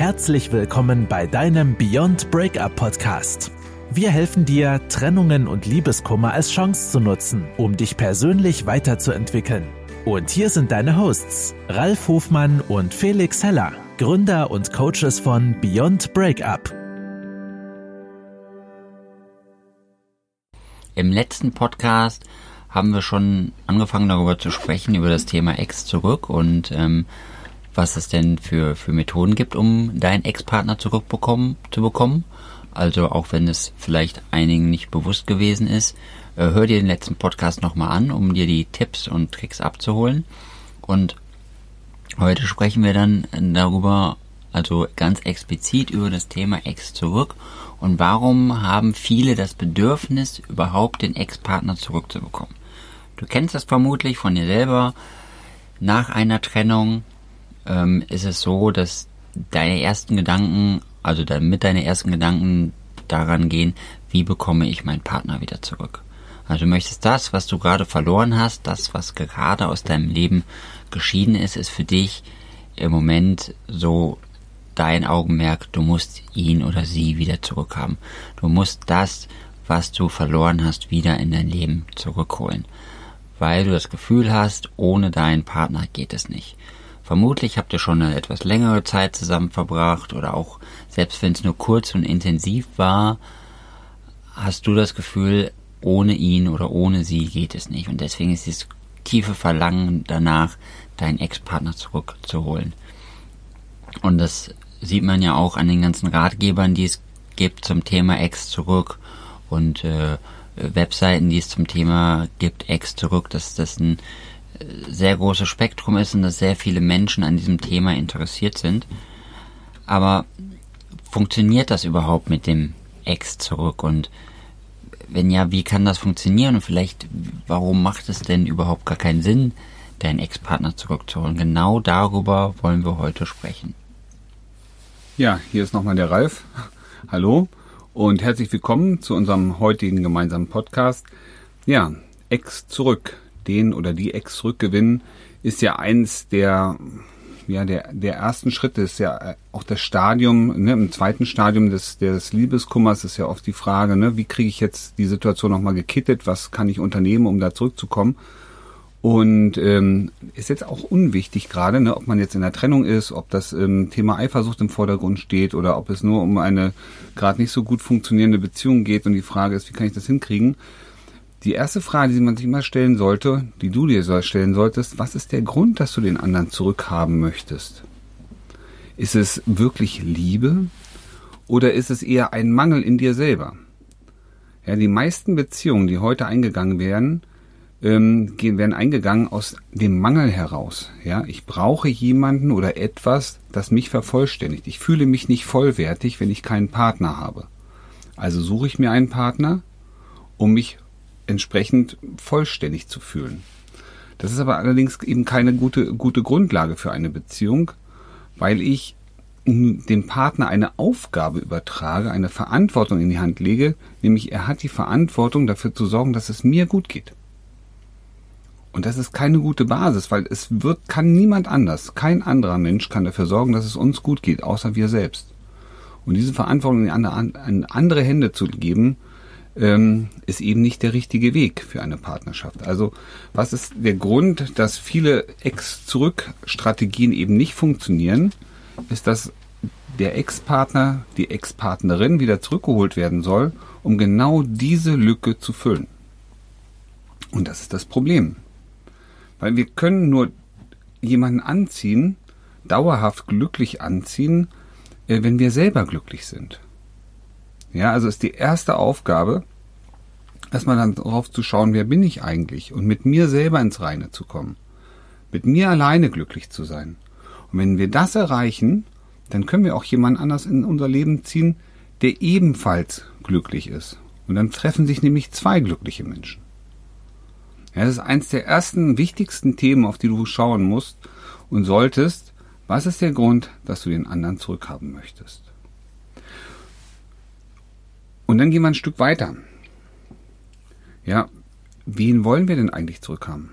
Herzlich willkommen bei deinem Beyond Breakup Podcast. Wir helfen dir, Trennungen und Liebeskummer als Chance zu nutzen, um dich persönlich weiterzuentwickeln. Und hier sind deine Hosts, Ralf Hofmann und Felix Heller, Gründer und Coaches von Beyond Breakup. Im letzten Podcast haben wir schon angefangen darüber zu sprechen, über das Thema Ex zurück und ähm, was es denn für, für Methoden gibt, um deinen Ex-Partner zurückbekommen, zu bekommen. Also auch wenn es vielleicht einigen nicht bewusst gewesen ist, äh, hör dir den letzten Podcast nochmal an, um dir die Tipps und Tricks abzuholen. Und heute sprechen wir dann darüber, also ganz explizit über das Thema Ex zurück und warum haben viele das Bedürfnis, überhaupt den Ex-Partner zurückzubekommen. Du kennst das vermutlich von dir selber. Nach einer Trennung ähm, ist es so, dass deine ersten Gedanken, also damit deine ersten Gedanken daran gehen, wie bekomme ich meinen Partner wieder zurück. Also du möchtest das, was du gerade verloren hast, das, was gerade aus deinem Leben geschieden ist, ist für dich im Moment so dein Augenmerk, du musst ihn oder sie wieder zurückhaben. Du musst das, was du verloren hast, wieder in dein Leben zurückholen. Weil du das Gefühl hast, ohne deinen Partner geht es nicht. Vermutlich habt ihr schon eine etwas längere Zeit zusammen verbracht oder auch, selbst wenn es nur kurz und intensiv war, hast du das Gefühl, ohne ihn oder ohne sie geht es nicht. Und deswegen ist dieses tiefe Verlangen danach, deinen Ex-Partner zurückzuholen. Und das sieht man ja auch an den ganzen Ratgebern, die es gibt zum Thema Ex zurück und äh, Webseiten, die es zum Thema gibt, Ex zurück, dass das ein sehr großes Spektrum ist und dass sehr viele Menschen an diesem Thema interessiert sind. Aber funktioniert das überhaupt mit dem Ex zurück? Und wenn ja, wie kann das funktionieren? Und vielleicht, warum macht es denn überhaupt gar keinen Sinn, deinen Ex-Partner zurückzuholen? Genau darüber wollen wir heute sprechen. Ja, hier ist nochmal der Ralf. Hallo und herzlich willkommen zu unserem heutigen gemeinsamen Podcast. Ja, Ex zurück den oder die Ex zurückgewinnen, ist ja eins der ja, der, der ersten Schritte ist ja auch das Stadium, ne, im zweiten Stadium des, des Liebeskummers ist ja oft die Frage, ne, wie kriege ich jetzt die Situation nochmal gekittet, was kann ich unternehmen, um da zurückzukommen. Und ähm, ist jetzt auch unwichtig gerade, ne, ob man jetzt in der Trennung ist, ob das ähm, Thema Eifersucht im Vordergrund steht oder ob es nur um eine gerade nicht so gut funktionierende Beziehung geht und die Frage ist, wie kann ich das hinkriegen. Die erste Frage, die man sich mal stellen sollte, die du dir stellen solltest, was ist der Grund, dass du den anderen zurückhaben möchtest? Ist es wirklich Liebe oder ist es eher ein Mangel in dir selber? Ja, die meisten Beziehungen, die heute eingegangen werden, ähm, werden eingegangen aus dem Mangel heraus. Ja, ich brauche jemanden oder etwas, das mich vervollständigt. Ich fühle mich nicht vollwertig, wenn ich keinen Partner habe. Also suche ich mir einen Partner, um mich entsprechend vollständig zu fühlen. Das ist aber allerdings eben keine gute, gute Grundlage für eine Beziehung, weil ich dem Partner eine Aufgabe übertrage, eine Verantwortung in die Hand lege, nämlich er hat die Verantwortung dafür zu sorgen, dass es mir gut geht. Und das ist keine gute Basis, weil es wird, kann niemand anders, kein anderer Mensch kann dafür sorgen, dass es uns gut geht, außer wir selbst. Und diese Verantwortung in andere Hände zu geben, ähm, ist eben nicht der richtige Weg für eine Partnerschaft. Also was ist der Grund, dass viele Ex-Zurück-Strategien eben nicht funktionieren, ist, dass der Ex-Partner, die Ex-Partnerin wieder zurückgeholt werden soll, um genau diese Lücke zu füllen. Und das ist das Problem. Weil wir können nur jemanden anziehen, dauerhaft glücklich anziehen, äh, wenn wir selber glücklich sind. Ja, also ist die erste Aufgabe, erstmal dann darauf zu schauen, wer bin ich eigentlich und mit mir selber ins Reine zu kommen. Mit mir alleine glücklich zu sein. Und wenn wir das erreichen, dann können wir auch jemand anders in unser Leben ziehen, der ebenfalls glücklich ist. Und dann treffen sich nämlich zwei glückliche Menschen. Ja, das ist eins der ersten wichtigsten Themen, auf die du schauen musst und solltest. Was ist der Grund, dass du den anderen zurückhaben möchtest? Und dann gehen wir ein Stück weiter. Ja, wen wollen wir denn eigentlich zurückhaben?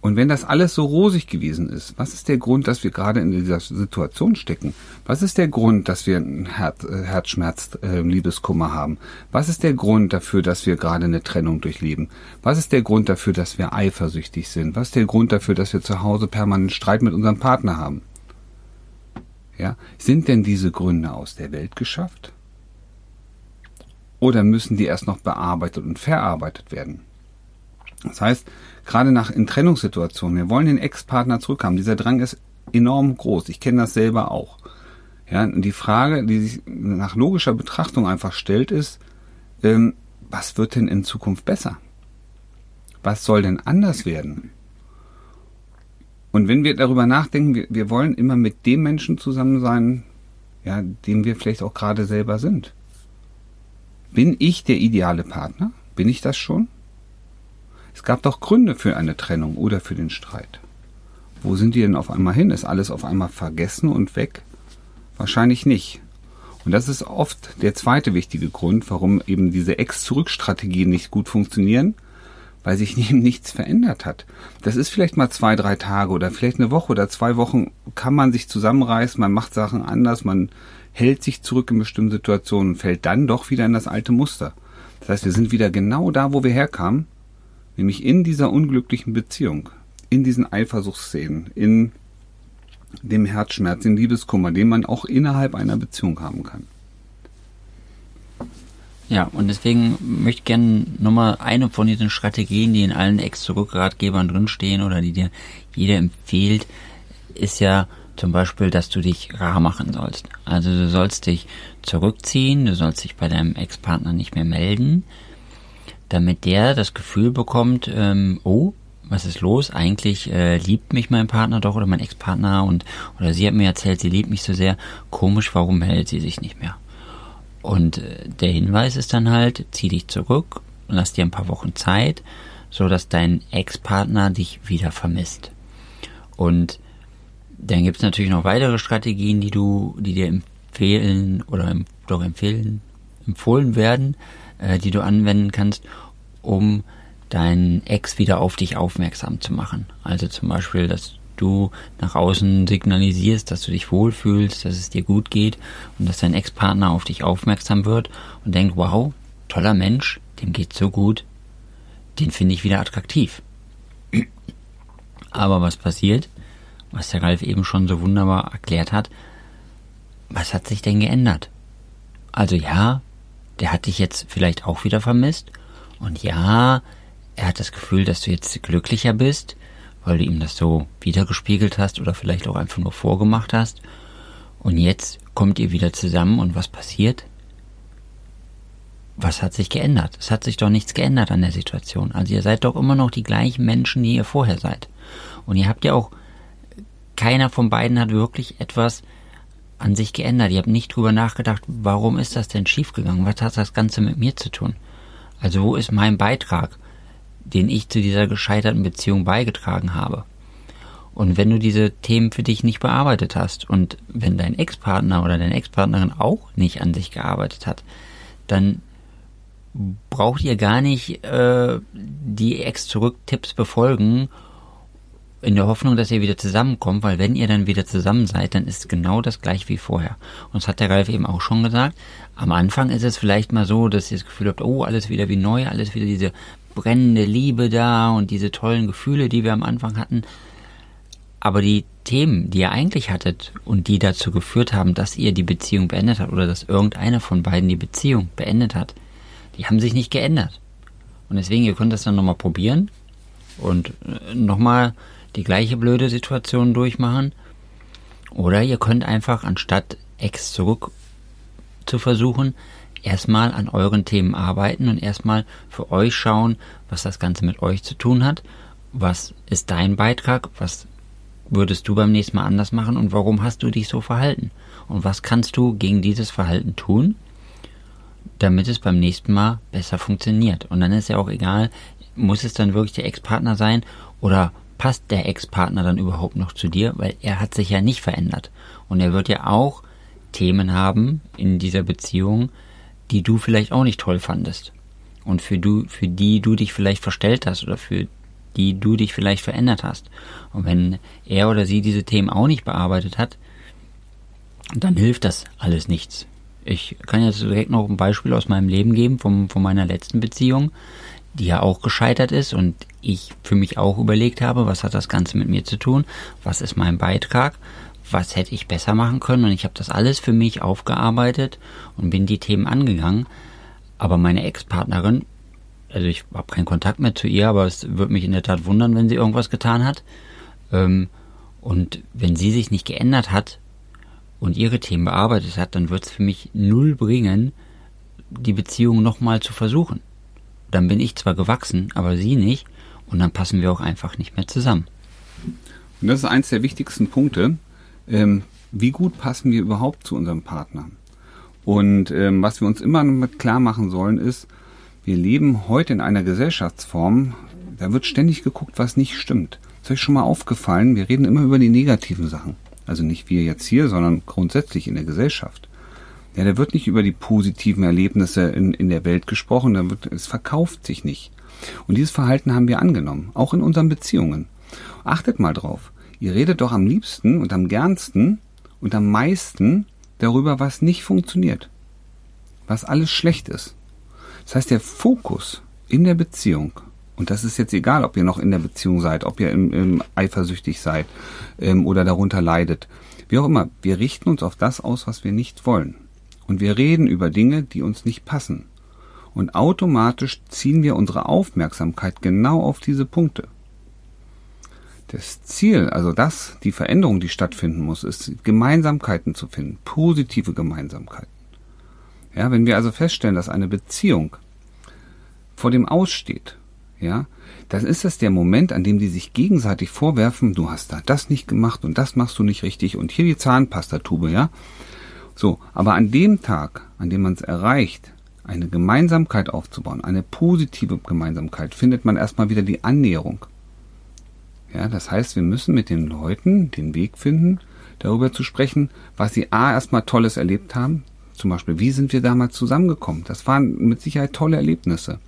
Und wenn das alles so rosig gewesen ist, was ist der Grund, dass wir gerade in dieser Situation stecken? Was ist der Grund, dass wir einen Herz, äh, Herzschmerz, äh, Liebeskummer haben? Was ist der Grund dafür, dass wir gerade eine Trennung durchleben? Was ist der Grund dafür, dass wir eifersüchtig sind? Was ist der Grund dafür, dass wir zu Hause permanent Streit mit unserem Partner haben? Ja, sind denn diese Gründe aus der Welt geschafft? Oder müssen die erst noch bearbeitet und verarbeitet werden? Das heißt, gerade nach in Trennungssituationen, wir wollen den Ex-Partner zurückhaben. Dieser Drang ist enorm groß. Ich kenne das selber auch. Ja, die Frage, die sich nach logischer Betrachtung einfach stellt, ist, ähm, was wird denn in Zukunft besser? Was soll denn anders werden? Und wenn wir darüber nachdenken, wir, wir wollen immer mit dem Menschen zusammen sein, ja, dem wir vielleicht auch gerade selber sind. Bin ich der ideale Partner? Bin ich das schon? Es gab doch Gründe für eine Trennung oder für den Streit. Wo sind die denn auf einmal hin? Ist alles auf einmal vergessen und weg? Wahrscheinlich nicht. Und das ist oft der zweite wichtige Grund, warum eben diese Ex-Zurück-Strategien nicht gut funktionieren, weil sich eben nichts verändert hat. Das ist vielleicht mal zwei, drei Tage oder vielleicht eine Woche oder zwei Wochen kann man sich zusammenreißen, man macht Sachen anders, man hält sich zurück in bestimmten Situationen und fällt dann doch wieder in das alte Muster. Das heißt, wir sind wieder genau da, wo wir herkamen, nämlich in dieser unglücklichen Beziehung, in diesen Eifersuchtsszenen, in dem Herzschmerz, den Liebeskummer, den man auch innerhalb einer Beziehung haben kann. Ja, und deswegen möchte ich gerne nochmal eine von diesen Strategien, die in allen Ex-Zurückratgebern drinstehen oder die dir jeder empfiehlt, ist ja zum Beispiel, dass du dich rar machen sollst. Also du sollst dich zurückziehen, du sollst dich bei deinem Ex-Partner nicht mehr melden, damit der das Gefühl bekommt, ähm, oh, was ist los? Eigentlich äh, liebt mich mein Partner doch oder mein Ex-Partner und oder sie hat mir erzählt, sie liebt mich so sehr. Komisch, warum meldet sie sich nicht mehr? Und äh, der Hinweis ist dann halt, zieh dich zurück, lass dir ein paar Wochen Zeit, so dass dein Ex-Partner dich wieder vermisst. Und dann gibt es natürlich noch weitere Strategien, die du, die dir empfehlen oder doch empfehlen, empfohlen werden, äh, die du anwenden kannst, um deinen Ex wieder auf dich aufmerksam zu machen. Also zum Beispiel, dass du nach außen signalisierst, dass du dich wohlfühlst, dass es dir gut geht und dass dein Ex-Partner auf dich aufmerksam wird und denkt, wow, toller Mensch, dem geht's so gut, den finde ich wieder attraktiv. Aber was passiert? was der Ralf eben schon so wunderbar erklärt hat, was hat sich denn geändert? Also ja, der hat dich jetzt vielleicht auch wieder vermisst und ja, er hat das Gefühl, dass du jetzt glücklicher bist, weil du ihm das so wiedergespiegelt hast oder vielleicht auch einfach nur vorgemacht hast. Und jetzt kommt ihr wieder zusammen und was passiert? Was hat sich geändert? Es hat sich doch nichts geändert an der Situation. Also ihr seid doch immer noch die gleichen Menschen, die ihr vorher seid. Und ihr habt ja auch keiner von beiden hat wirklich etwas an sich geändert. Ihr habt nicht drüber nachgedacht, warum ist das denn schiefgegangen? Was hat das Ganze mit mir zu tun? Also wo ist mein Beitrag, den ich zu dieser gescheiterten Beziehung beigetragen habe? Und wenn du diese Themen für dich nicht bearbeitet hast und wenn dein Ex-Partner oder deine Ex-Partnerin auch nicht an sich gearbeitet hat, dann braucht ihr gar nicht äh, die Ex-Zurück-Tipps befolgen in der Hoffnung, dass ihr wieder zusammenkommt, weil wenn ihr dann wieder zusammen seid, dann ist genau das gleich wie vorher. Und das hat der Ralf eben auch schon gesagt. Am Anfang ist es vielleicht mal so, dass ihr das Gefühl habt, oh, alles wieder wie neu, alles wieder diese brennende Liebe da und diese tollen Gefühle, die wir am Anfang hatten. Aber die Themen, die ihr eigentlich hattet und die dazu geführt haben, dass ihr die Beziehung beendet habt oder dass irgendeiner von beiden die Beziehung beendet hat, die haben sich nicht geändert. Und deswegen, ihr könnt das dann nochmal probieren und äh, nochmal die gleiche blöde Situation durchmachen. Oder ihr könnt einfach, anstatt Ex zurück zu versuchen, erstmal an euren Themen arbeiten und erstmal für euch schauen, was das Ganze mit euch zu tun hat. Was ist dein Beitrag? Was würdest du beim nächsten Mal anders machen und warum hast du dich so verhalten? Und was kannst du gegen dieses Verhalten tun, damit es beim nächsten Mal besser funktioniert? Und dann ist ja auch egal, muss es dann wirklich der Ex-Partner sein oder passt der Ex-Partner dann überhaupt noch zu dir? Weil er hat sich ja nicht verändert. Und er wird ja auch Themen haben in dieser Beziehung, die du vielleicht auch nicht toll fandest. Und für du, für die du dich vielleicht verstellt hast oder für die du dich vielleicht verändert hast. Und wenn er oder sie diese Themen auch nicht bearbeitet hat, dann hilft das alles nichts. Ich kann jetzt direkt noch ein Beispiel aus meinem Leben geben, vom, von meiner letzten Beziehung, die ja auch gescheitert ist und ich für mich auch überlegt habe, was hat das Ganze mit mir zu tun, was ist mein Beitrag, was hätte ich besser machen können und ich habe das alles für mich aufgearbeitet und bin die Themen angegangen. Aber meine Ex-Partnerin, also ich habe keinen Kontakt mehr zu ihr, aber es würde mich in der Tat wundern, wenn sie irgendwas getan hat. Ähm, und wenn sie sich nicht geändert hat und ihre Themen bearbeitet hat, dann wird es für mich null bringen, die Beziehung nochmal zu versuchen. Dann bin ich zwar gewachsen, aber sie nicht und dann passen wir auch einfach nicht mehr zusammen. Und das ist eins der wichtigsten Punkte. Ähm, wie gut passen wir überhaupt zu unserem Partner? Und ähm, was wir uns immer mit klar machen sollen, ist, wir leben heute in einer Gesellschaftsform, da wird ständig geguckt, was nicht stimmt. Ist euch schon mal aufgefallen, wir reden immer über die negativen Sachen. Also nicht wir jetzt hier, sondern grundsätzlich in der Gesellschaft. Ja, da wird nicht über die positiven Erlebnisse in, in der Welt gesprochen, da wird, es verkauft sich nicht. Und dieses Verhalten haben wir angenommen, auch in unseren Beziehungen. Achtet mal drauf. Ihr redet doch am liebsten und am gernsten und am meisten darüber, was nicht funktioniert, was alles schlecht ist. Das heißt, der Fokus in der Beziehung, und das ist jetzt egal, ob ihr noch in der Beziehung seid, ob ihr im, im eifersüchtig seid ähm, oder darunter leidet, wie auch immer, wir richten uns auf das aus, was wir nicht wollen. Und wir reden über Dinge, die uns nicht passen. Und automatisch ziehen wir unsere Aufmerksamkeit genau auf diese Punkte. Das Ziel, also das, die Veränderung, die stattfinden muss, ist Gemeinsamkeiten zu finden, positive Gemeinsamkeiten. Ja, wenn wir also feststellen, dass eine Beziehung vor dem Aussteht, ja, dann ist das der Moment, an dem die sich gegenseitig vorwerfen, du hast da das nicht gemacht und das machst du nicht richtig und hier die Zahnpastatube, ja. So, aber an dem Tag, an dem man es erreicht, eine Gemeinsamkeit aufzubauen, eine positive Gemeinsamkeit, findet man erstmal wieder die Annäherung. Ja, das heißt, wir müssen mit den Leuten den Weg finden, darüber zu sprechen, was sie A erstmal Tolles erlebt haben. Zum Beispiel, wie sind wir damals zusammengekommen? Das waren mit Sicherheit tolle Erlebnisse.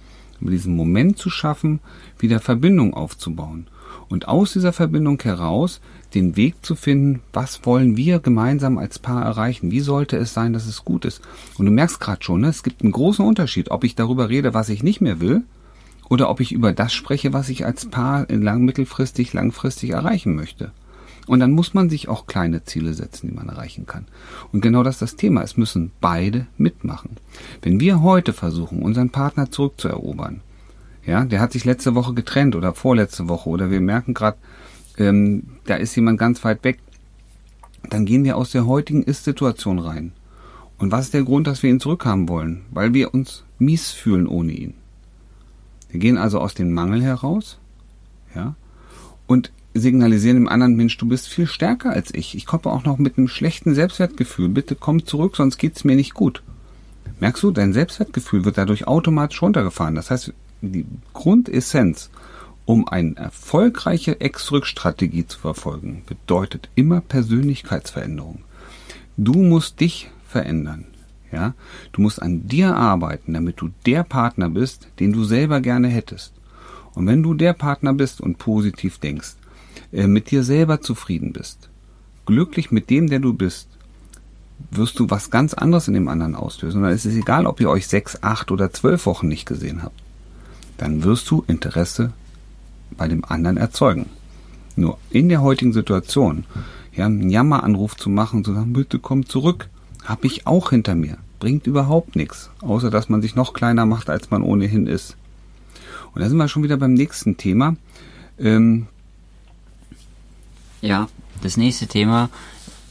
Aber diesen Moment zu schaffen, wieder Verbindung aufzubauen. Und aus dieser Verbindung heraus den Weg zu finden, was wollen wir gemeinsam als Paar erreichen? Wie sollte es sein, dass es gut ist? Und du merkst gerade schon, ne, es gibt einen großen Unterschied, ob ich darüber rede, was ich nicht mehr will, oder ob ich über das spreche, was ich als Paar lang, mittelfristig, langfristig erreichen möchte. Und dann muss man sich auch kleine Ziele setzen, die man erreichen kann. Und genau das ist das Thema. Es müssen beide mitmachen. Wenn wir heute versuchen, unseren Partner zurückzuerobern, ja, der hat sich letzte Woche getrennt oder vorletzte Woche oder wir merken gerade, ähm, da ist jemand ganz weit weg, dann gehen wir aus der heutigen Ist-Situation rein. Und was ist der Grund, dass wir ihn zurückhaben wollen? Weil wir uns mies fühlen ohne ihn. Wir gehen also aus dem Mangel heraus, ja, und signalisieren dem anderen Mensch, du bist viel stärker als ich. Ich komme auch noch mit einem schlechten Selbstwertgefühl. Bitte komm zurück, sonst geht's mir nicht gut. Merkst du, dein Selbstwertgefühl wird dadurch automatisch runtergefahren. Das heißt, die Grundessenz, um eine erfolgreiche Ex-Rück-Strategie zu verfolgen, bedeutet immer Persönlichkeitsveränderung. Du musst dich verändern. Ja, du musst an dir arbeiten, damit du der Partner bist, den du selber gerne hättest. Und wenn du der Partner bist und positiv denkst, äh, mit dir selber zufrieden bist, glücklich mit dem, der du bist, wirst du was ganz anderes in dem anderen auslösen. Und dann ist es egal, ob ihr euch sechs, acht oder zwölf Wochen nicht gesehen habt. Dann wirst du Interesse bei dem anderen erzeugen. Nur in der heutigen Situation, ja, einen Jammeranruf zu machen, zu sagen, bitte komm zurück, habe ich auch hinter mir. Bringt überhaupt nichts, außer dass man sich noch kleiner macht, als man ohnehin ist. Und da sind wir schon wieder beim nächsten Thema. Ähm ja, das nächste Thema,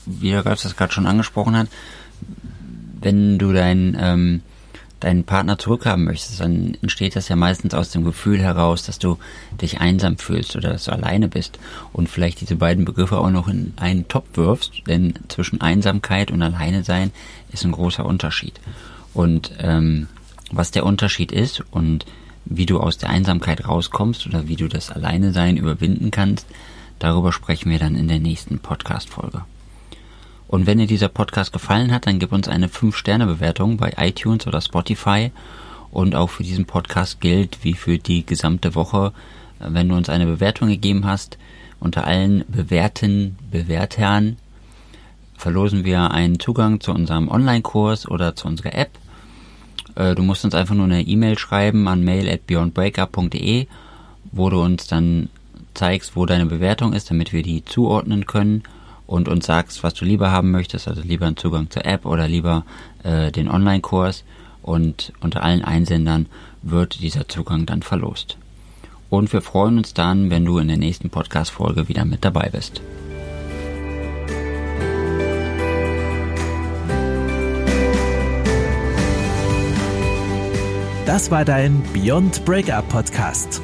wie der Gast das gerade schon angesprochen hat, wenn du dein ähm, deinen Partner zurückhaben möchtest, dann entsteht das ja meistens aus dem Gefühl heraus, dass du dich einsam fühlst oder dass du alleine bist und vielleicht diese beiden Begriffe auch noch in einen Topf wirfst, denn zwischen Einsamkeit und Alleine sein ist ein großer Unterschied. Und ähm, was der Unterschied ist und wie du aus der Einsamkeit rauskommst oder wie du das Alleine sein überwinden kannst, darüber sprechen wir dann in der nächsten Podcast-Folge. Und wenn dir dieser Podcast gefallen hat, dann gib uns eine 5-Sterne-Bewertung bei iTunes oder Spotify. Und auch für diesen Podcast gilt, wie für die gesamte Woche, wenn du uns eine Bewertung gegeben hast, unter allen bewährten Bewertern verlosen wir einen Zugang zu unserem Online-Kurs oder zu unserer App. Äh, du musst uns einfach nur eine E-Mail schreiben an mail at beyondbreakup.de, wo du uns dann zeigst, wo deine Bewertung ist, damit wir die zuordnen können und uns sagst, was du lieber haben möchtest, also lieber einen Zugang zur App oder lieber äh, den Online-Kurs und unter allen Einsendern wird dieser Zugang dann verlost. Und wir freuen uns dann, wenn du in der nächsten Podcast-Folge wieder mit dabei bist. Das war dein Beyond Breakup Podcast.